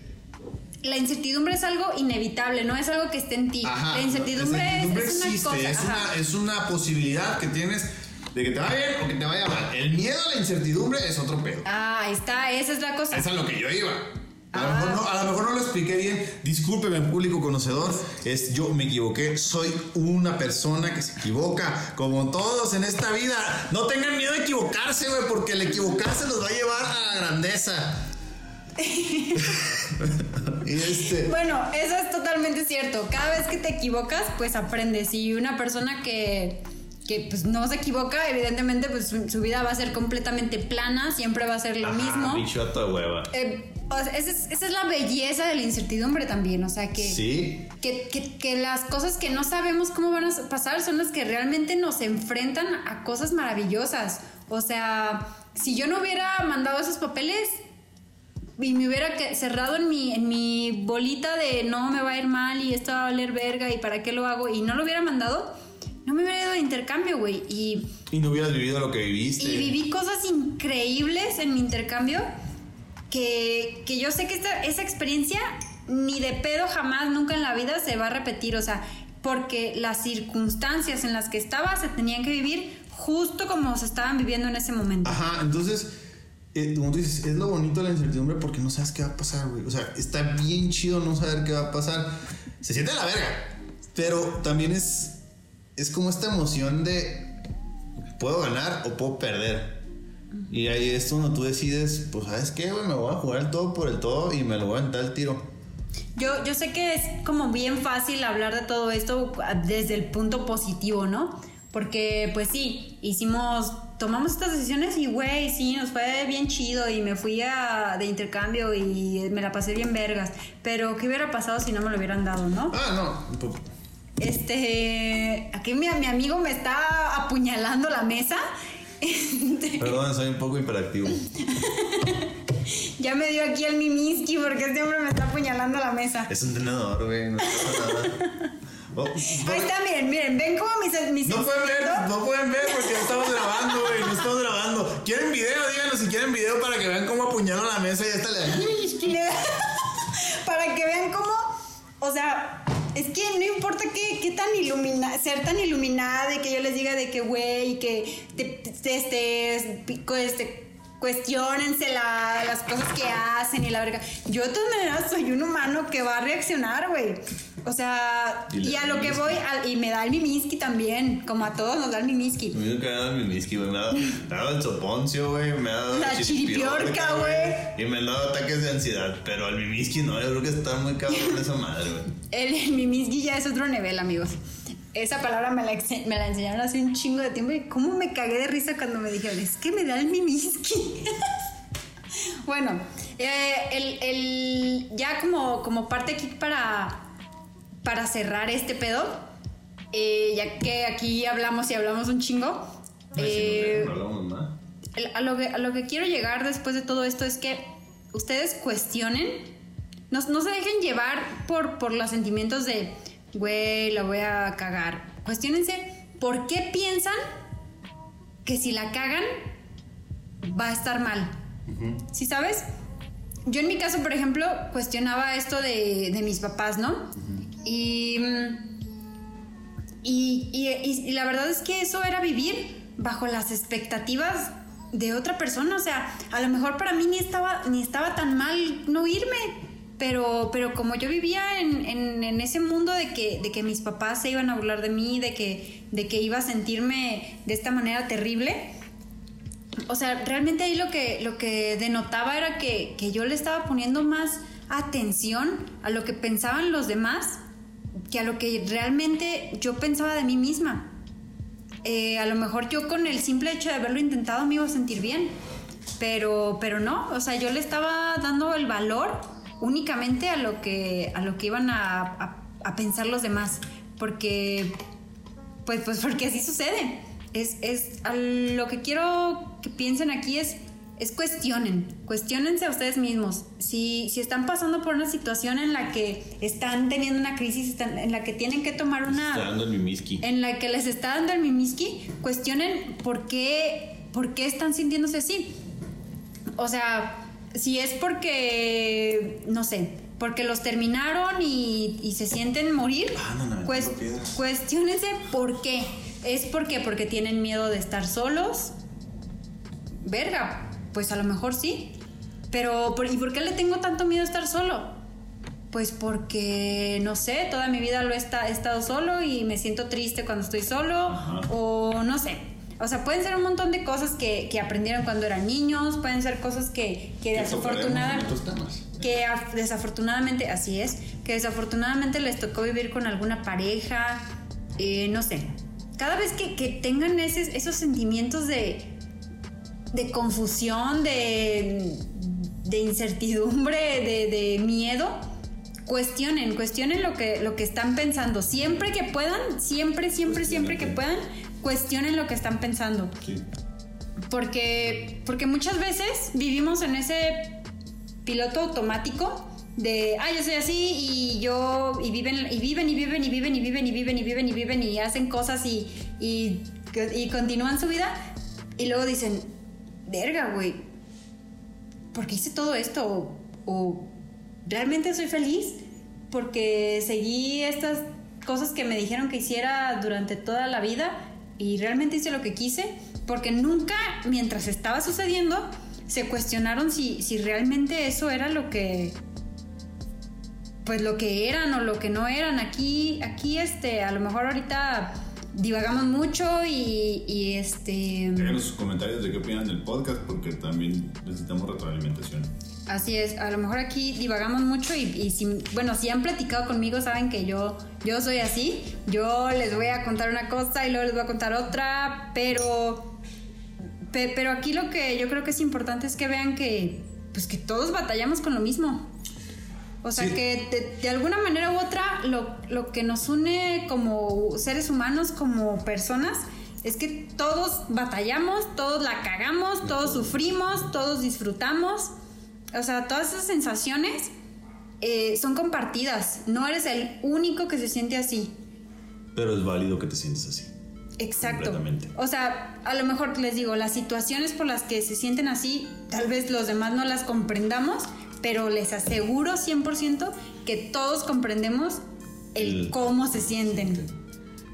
la incertidumbre es algo inevitable, no es algo que esté en ti. la incertidumbre, la incertidumbre es, es una cosa. es, una, es una posibilidad que tienes de que te vaya bien o que te vaya mal. El miedo a la incertidumbre es otro pedo. Ah, ahí está, esa es la cosa. Es a lo que yo iba. A, lo Ah. mejor no, a lo mejor no lo expliqué bien. Discúlpeme, público conocedor. Es, yo me equivoqué. Soy una persona que se equivoca. Como todos en esta vida. No tengan miedo de equivocarse, güey. Porque el equivocarse los va a llevar a la grandeza. y este. Bueno, eso es totalmente cierto. Cada vez que te equivocas, pues aprendes. Y una persona que, que pues, no se equivoca, evidentemente, pues su, su vida va a ser completamente plana, siempre va a ser lo mismo. Bicho a tu hueva. Eh, o sea, esa, es, esa es la belleza de la incertidumbre también. O sea, que, Sí. que, que- que las cosas que no sabemos cómo van a pasar son las que realmente nos enfrentan a cosas maravillosas. O sea, si yo no hubiera mandado esos papeles y me hubiera cerrado en mi, en mi bolita de no me va a ir mal y esto va a valer verga y para qué lo hago y no lo hubiera mandado, no me hubiera ido de intercambio, güey. Y Y no hubieras vivido lo que viviste. y viví cosas increíbles en mi intercambio que, que yo sé que esta, esa experiencia ni de pedo jamás, nunca en la vida se va a repetir. O sea, porque las circunstancias en las que estaba se tenían que vivir justo como se estaban viviendo en ese momento. Ajá, entonces, eh, como tú dices, es lo bonito de la incertidumbre porque no sabes qué va a pasar, güey. O sea, está bien chido no saber qué va a pasar. Se siente la verga. Pero también es, es como esta emoción de puedo ganar o puedo perder. Y ahí es cuando tú decides, pues, ¿sabes qué, güey? Me voy a jugar el todo por el todo y me lo voy a aventar el tiro. Yo, yo sé que es como bien fácil hablar de todo esto desde el punto positivo, ¿no? Porque pues sí, hicimos tomamos estas decisiones y, güey, sí, nos fue bien chido y me fui a, de intercambio y me la pasé bien vergas. Pero, ¿qué hubiera pasado si no me lo hubieran dado, no? Ah, no. Este, aquí mi, mi amigo me está apuñalando la mesa. Perdón, soy un poco hiperactivo. ya me dio aquí el mimiski porque este hombre me está apuñalando la mesa. Es un tenedor, güey, no pasa nada. Oh, Ahí está, miren, miren, ven cómo mis, mis No pueden ver, no pueden ver porque estamos grabando, güey, no estamos grabando. ¿Quieren video? Díganos si quieren video para que vean cómo apuñalan la mesa y ya está la... para que vean cómo, o sea, es que no importa qué, qué tan ilumina, ser tan iluminada de que yo les diga de que, güey, que te, este, este, cuestionense las cosas que hacen y la verga. Yo de todas maneras soy un humano que va a reaccionar, güey. O sea, y, a lo que voy, y me da el mimiski también, como a todos nos da el mimiski. A mí nunca me ha dado el mimiski, güey. Me ha dado, el soponcio, güey. Me ha dado la chiripiorca, güey. Y me ha dado ataques de ansiedad. Pero el mimiski no, yo creo que está muy cabrón esa madre, güey. El, el mimiski ya es otro nivel, amigos. Esa palabra me la, me la enseñaron hace un chingo de tiempo y cómo me cagué de risa cuando me dijeron, es que me da el mimiski. bueno, eh, el, el, ya como, como parte aquí para para cerrar este pedo, eh, ya que aquí hablamos y hablamos un chingo. Eh, a, lo que, a lo que quiero llegar después de todo esto es que ustedes cuestionen, no, no se dejen llevar por, por los sentimientos de, güey, la voy a cagar. Cuestionense por qué piensan que si la cagan va a estar mal. ¿Sí sabes? Yo en mi caso, por ejemplo, cuestionaba esto de, de mis papás, ¿no? Y, y, la verdad es que eso era vivir bajo las expectativas de otra persona. O sea, a lo mejor para mí ni estaba, ni estaba tan mal no irme. Pero, pero como yo vivía en, ese mundo de que, de que mis papás se iban a burlar de mí, de que, de que iba a sentirme de esta manera terrible, o sea, realmente ahí lo que, lo que denotaba era que, que yo le estaba poniendo más atención a lo que pensaban los demás que a lo que realmente yo pensaba de mí misma. Eh, a lo mejor yo con el simple hecho de haberlo intentado me iba a sentir bien, pero, pero no, o sea, yo le estaba dando el valor únicamente a lo que, a lo que iban a, a, pensar los demás, porque, pues, pues porque así sucede. Es, es lo que quiero que piensen aquí es es cuestionen, cuestionense a ustedes mismos. Si, si están pasando por una situación en la que están teniendo una crisis, en la que tienen que tomar una... Está dando el mimiski. En la que les está dando el mimiski, cuestionen por qué, por qué están sintiéndose así. O sea, si es porque, no sé, porque los terminaron y, se sienten morir, ah, pues cuestionense por qué. ¿Es porque porque tienen miedo de estar solos? Verga, pues a lo mejor sí. Pero, ¿y por qué le tengo tanto miedo a estar solo? Pues porque, no sé, toda mi vida lo he, estado solo y me siento triste cuando estoy solo. O no sé. O sea, pueden ser un montón de cosas que, aprendieron cuando eran niños, pueden ser cosas que, que desafortunadamente... Que desafortunadamente, así es, que desafortunadamente les tocó vivir con alguna pareja, eh, no sé. Cada vez que, que tengan esos sentimientos de, de confusión, de, de incertidumbre, de, de, miedo, cuestionen, cuestionen lo que, lo que están pensando. Siempre que puedan, siempre, siempre, siempre que puedan, cuestionen lo que están pensando. Porque, porque muchas veces vivimos en ese piloto automático de, ah, yo soy así y yo, y viven, y viven, y viven, y viven, y viven, y viven, y viven, y viven, y hacen cosas y, y, y continúan su vida. Y luego dicen, verga, güey, ¿por qué hice todo esto? O, realmente soy feliz porque seguí estas cosas que me dijeron que hiciera durante toda la vida y realmente hice lo que quise porque nunca mientras estaba sucediendo se cuestionaron si, si realmente eso era lo que pues lo que eran o lo que no eran. Aquí aquí este a lo mejor ahorita divagamos mucho y, y este... Déjenos sus comentarios de qué opinan del podcast porque también necesitamos retroalimentación. Así es, a lo mejor aquí divagamos mucho y, si, bueno, si han platicado conmigo saben que yo, yo soy así, yo les voy a contar una cosa y luego les voy a contar otra, pero pero aquí lo que yo creo que es importante es que vean que, pues que todos batallamos con lo mismo. O sea, que de, alguna manera u otra lo, lo que nos une como seres humanos, como personas, es que todos batallamos, todos la cagamos, todos sufrimos, todos disfrutamos. O sea, todas esas sensaciones eh, son compartidas. No eres el único que se siente así. Pero es válido que te sientes así. Exacto. O sea, a lo mejor les digo, las situaciones por las que se sienten así, tal vez los demás no las comprendamos, pero les aseguro 100% que todos comprendemos el, cómo se sienten.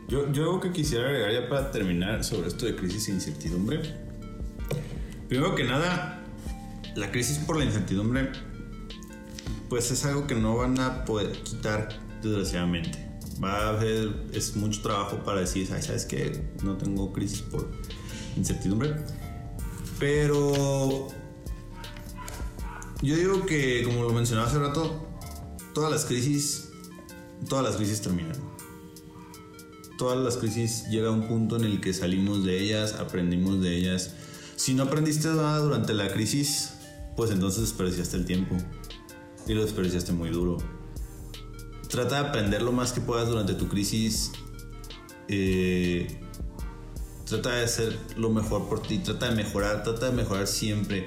Yo, yo algo que quisiera agregar ya para terminar sobre esto de crisis e incertidumbre. Primero que nada, la crisis por la incertidumbre, pues es algo que no van a poder quitar desgraciadamente. Va a haber, es mucho trabajo para decir, ¿sabes qué? No tengo crisis por incertidumbre. Pero yo digo que, como lo mencionaba hace rato, todas las crisis, todas las crisis terminan. Todas las crisis llega un punto en el que salimos de ellas, aprendimos de ellas. Si no aprendiste nada durante la crisis, pues entonces desperdiciaste el tiempo. Y lo desperdiciaste muy duro. Trata de aprender lo más que puedas durante tu crisis. Eh, trata de hacer lo mejor por ti. Trata de mejorar. Trata de mejorar siempre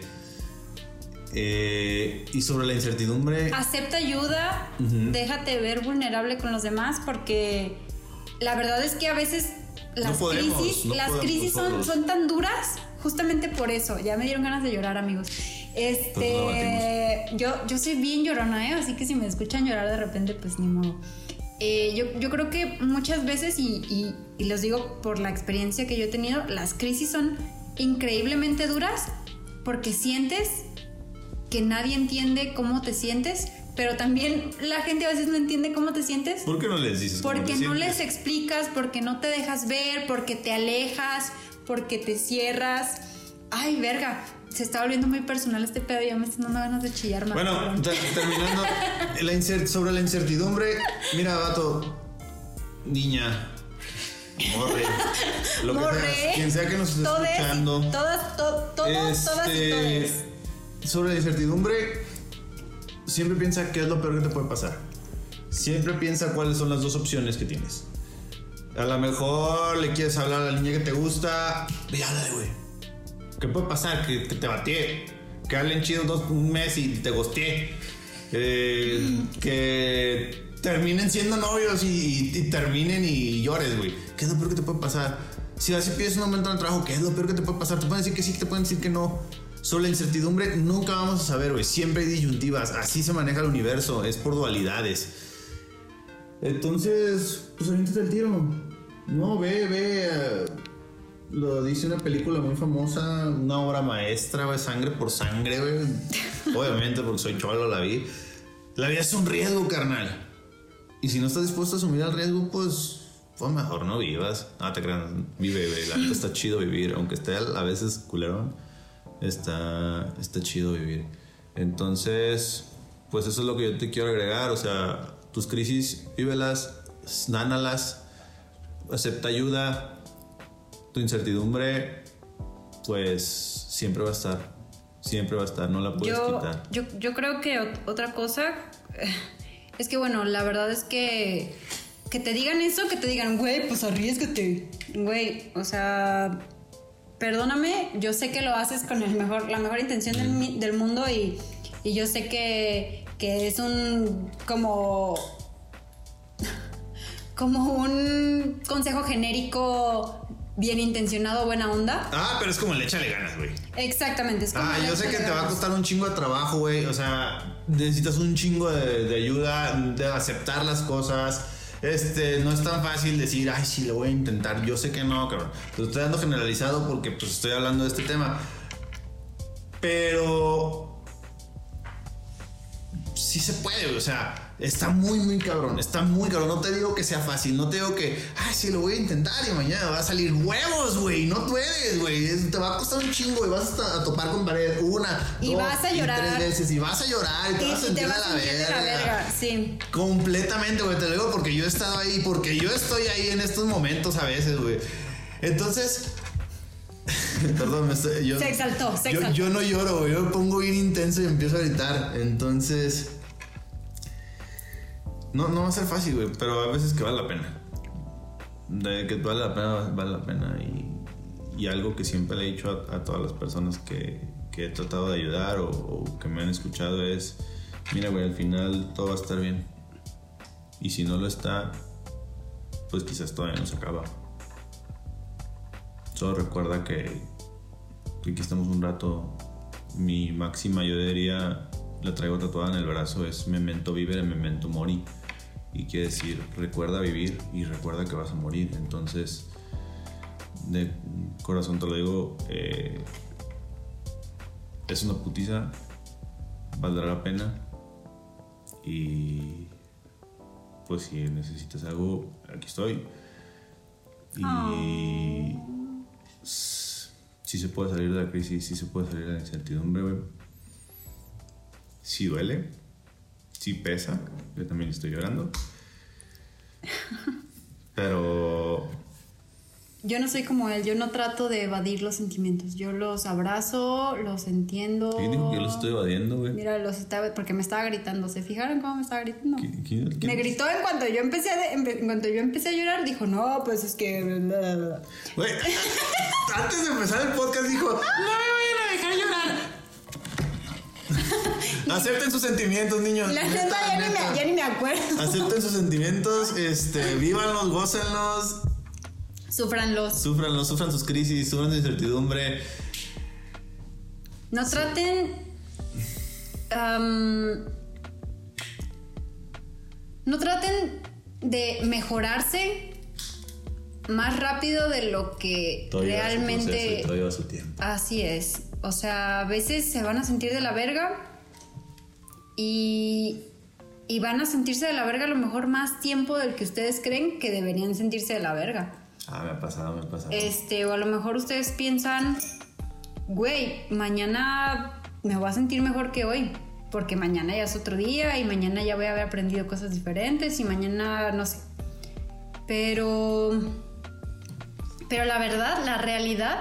eh, y sobre la incertidumbre. Acepta ayuda, déjate ver vulnerable con los demás porque la verdad es que a veces las crisis, las crisis son, son tan duras justamente por eso. Ya me dieron ganas de llorar, amigos. Este, pues yo, yo soy bien llorona, ¿eh? así que si me escuchan llorar de repente, pues ni modo. Eh, yo, yo, creo que muchas veces, y, y, y los digo por la experiencia que yo he tenido, las crisis son increíblemente duras porque sientes que nadie entiende cómo te sientes, pero también la gente a veces no entiende cómo te sientes. ¿Por qué no les dices? Porque no les explicas, porque no te dejas ver, porque te alejas, porque te cierras. Ay, verga. Se está volviendo muy personal este pedo y ya me están dando ganas de chillar más. Bueno, terminando la sobre la incertidumbre. Mira, vato, niña, morre, lo que sea, quien sea que nos esté escuchando. todas, todas, todas y este, todas sobre la incertidumbre, siempre piensa qué es lo peor que te puede pasar. Siempre piensa cuáles son las dos opciones que tienes. A lo mejor le quieres hablar a la niña que te gusta, ve, háblale, güey. ¿Qué puede pasar? Que, te bateé. Que hablen chido dos, un mes y te gosteé. que terminen siendo novios y, terminen y llores, güey. ¿Qué es lo peor que te puede pasar? Si así pides un momento en el trabajo, ¿qué es lo peor que te puede pasar? Te pueden decir que sí, te pueden decir que no. Sobre la incertidumbre nunca vamos a saber, güey. Siempre hay disyuntivas. Así se maneja el universo. Es por dualidades. Entonces, pues aviéntate el tiro. No, ve, ve. Eh, lo dice una película muy famosa, una obra maestra, güey. Sangre por sangre, güey. Obviamente, porque soy cholo, la vi. La vida es un riesgo, carnal. Y si no estás dispuesto a asumir el riesgo, pues pues mejor no vivas. No te creas, vive, güey. La está chido vivir, aunque esté a veces culerón está, está chido vivir. Entonces, pues eso es lo que yo te quiero agregar. O sea, tus crisis, vívelas, nánalas, acepta ayuda. Tu incertidumbre, pues siempre va a estar. Siempre va a estar, no la puedes quitar. Yo, yo creo que otra cosa es que, bueno, la verdad es que que te digan eso, que te digan, güey, pues arriesgate. Güey, o sea, perdóname, yo sé que lo haces con el mejor, la mejor intención del, mundo y, yo sé que, es un como como un consejo genérico bien intencionado, buena onda. Ah, pero es como el échale ganas, güey. Exactamente, es como Ah, yo sé que te va a costar un chingo de trabajo, güey. O sea, necesitas un chingo de, de ayuda, de aceptar las cosas este, no es tan fácil decir, ay, sí, lo voy a intentar. Yo sé que no, cabrón. Lo estoy dando generalizado porque pues estoy hablando de este tema. Pero sí se puede, o sea, Está muy, muy cabrón. Está muy cabrón. No te digo que sea fácil. No te digo que, ay, sí, lo voy a intentar y mañana va a salir huevos, güey. No puedes, güey. Te va a costar un chingo y vas a, topar con pared una, y vas a llorar. tres veces y vas a llorar y te vas a sentir, a, la verga. Sí. Completamente, güey. Te lo digo porque yo he estado ahí, porque yo estoy ahí en estos momentos a veces, güey. Entonces, Perdón, me estoy- yo, Se exaltó, se yo, exaltó. yo no lloro, güey, yo me pongo bien intenso y empiezo a gritar. Entonces. No, no va a ser fácil, güey, pero a veces que vale la pena. Que vale la pena, vale la pena. Y, algo que siempre le he dicho a, todas las personas que, que he tratado de ayudar o, o que me han escuchado es: Mira, güey, al final todo va a estar bien. Y si no lo está, pues quizás todavía no se acaba. Solo recuerda que, que aquí estamos un rato. Mi máxima, yo diría, la traigo tatuada en el brazo, es memento vivere, memento mori. Y quiere decir, recuerda vivir y recuerda que vas a morir. Entonces, de corazón te lo digo, eh, es una putiza, valdrá la pena. Y pues si necesitas algo, aquí estoy. Y s- sí se puede salir de la crisis, sí se puede salir de la incertidumbre. Sí duele, sí pesa, yo también estoy llorando. Pero Yo no soy como él, yo no trato de evadir los sentimientos. Yo los abrazo, los entiendo. ¿quién dijo que yo lo estoy evadiendo, güey? Mira, los estaba, porque me estaba gritando. ¿Se fijaron cómo me estaba gritando? ¿Quién- quién- quién- Me gritó en cuanto yo empecé a, empe- en cuanto yo empecé a llorar, dijo, no, pues es que... bla, bla, bla". Güey, antes de empezar el podcast dijo, no me vayan a dejar llorar. Acepten sus sentimientos, niños. La Neta, neta, ya, ni me, ya ni me acuerdo. Acepten sus sentimientos, este, vívanlos, gócenlos, Sufranlos. sufranlos, sufran sus crisis, sufran su incertidumbre. No traten... no traten de mejorarse más rápido de lo que Todo lleva su proceso y realmente... todo lleva su tiempo. Así es. O sea, a veces se van a sentir de la verga y, y van a sentirse de la verga a lo mejor más tiempo del que ustedes creen que deberían sentirse de la verga. Ah, me ha pasado, me ha pasado. Este, o a lo mejor ustedes piensan, güey, mañana me voy a sentir mejor que hoy, porque mañana ya es otro día y mañana ya voy a haber aprendido cosas diferentes y mañana no sé. Pero, pero la verdad, la realidad,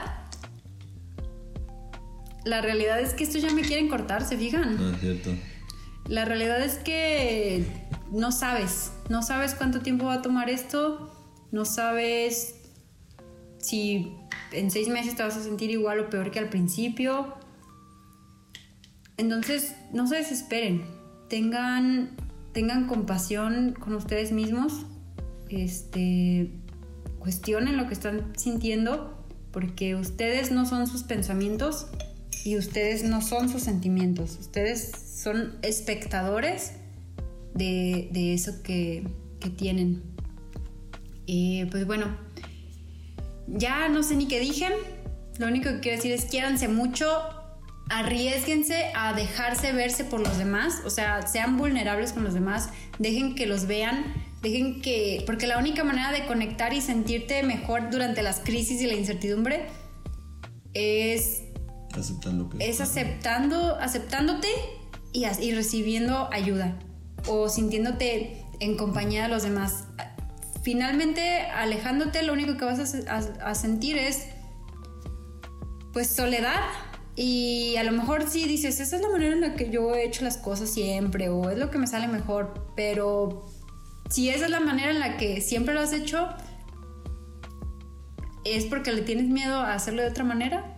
la realidad es que estos ya me quieren cortar, ¿se fijan? No es cierto. La realidad es que no sabes, no sabes cuánto tiempo va a tomar esto, no sabes si en seis meses te vas a sentir igual o peor que al principio. Entonces, no se desesperen, tengan, tengan compasión con ustedes mismos, este, cuestionen lo que están sintiendo, porque ustedes no son sus pensamientos y ustedes no son sus sentimientos, ustedes son espectadores de, de eso que, que tienen. Y pues bueno, ya no sé ni qué dije. Lo único que quiero decir es quiéranse mucho, arriesguense a dejarse verse por los demás, o sea, sean vulnerables con los demás, dejen que los vean, dejen que, porque la única manera de conectar y sentirte mejor durante las crisis y la incertidumbre es, Aceptando que. es aceptando, aceptándote y, y recibiendo ayuda o sintiéndote en compañía de los demás. Finalmente, alejándote, lo único que vas a- a sentir es pues soledad y a lo mejor sí dices, esa es la manera en la que yo he hecho las cosas siempre o es lo que me sale mejor, pero si esa es la manera en la que siempre lo has hecho, es porque le tienes miedo a hacerlo de otra manera.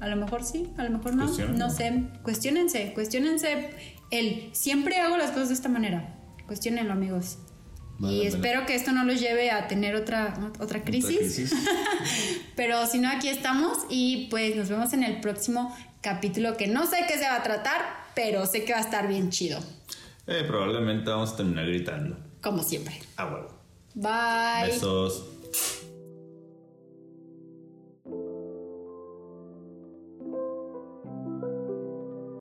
A lo mejor sí, a lo mejor no, no sé. Cuestiónense, cuestiónense el siempre hago las cosas de esta manera. Cuestiónenlo, amigos. Vale, y vale. espero que esto no los lleve a tener otra, otra crisis. crisis. Pero si no, aquí estamos y pues nos vemos en el próximo capítulo que no sé qué se va a tratar, pero sé que va a estar bien chido, Eh, probablemente vamos a terminar gritando. como siempre. A huevo. Bye. Besos.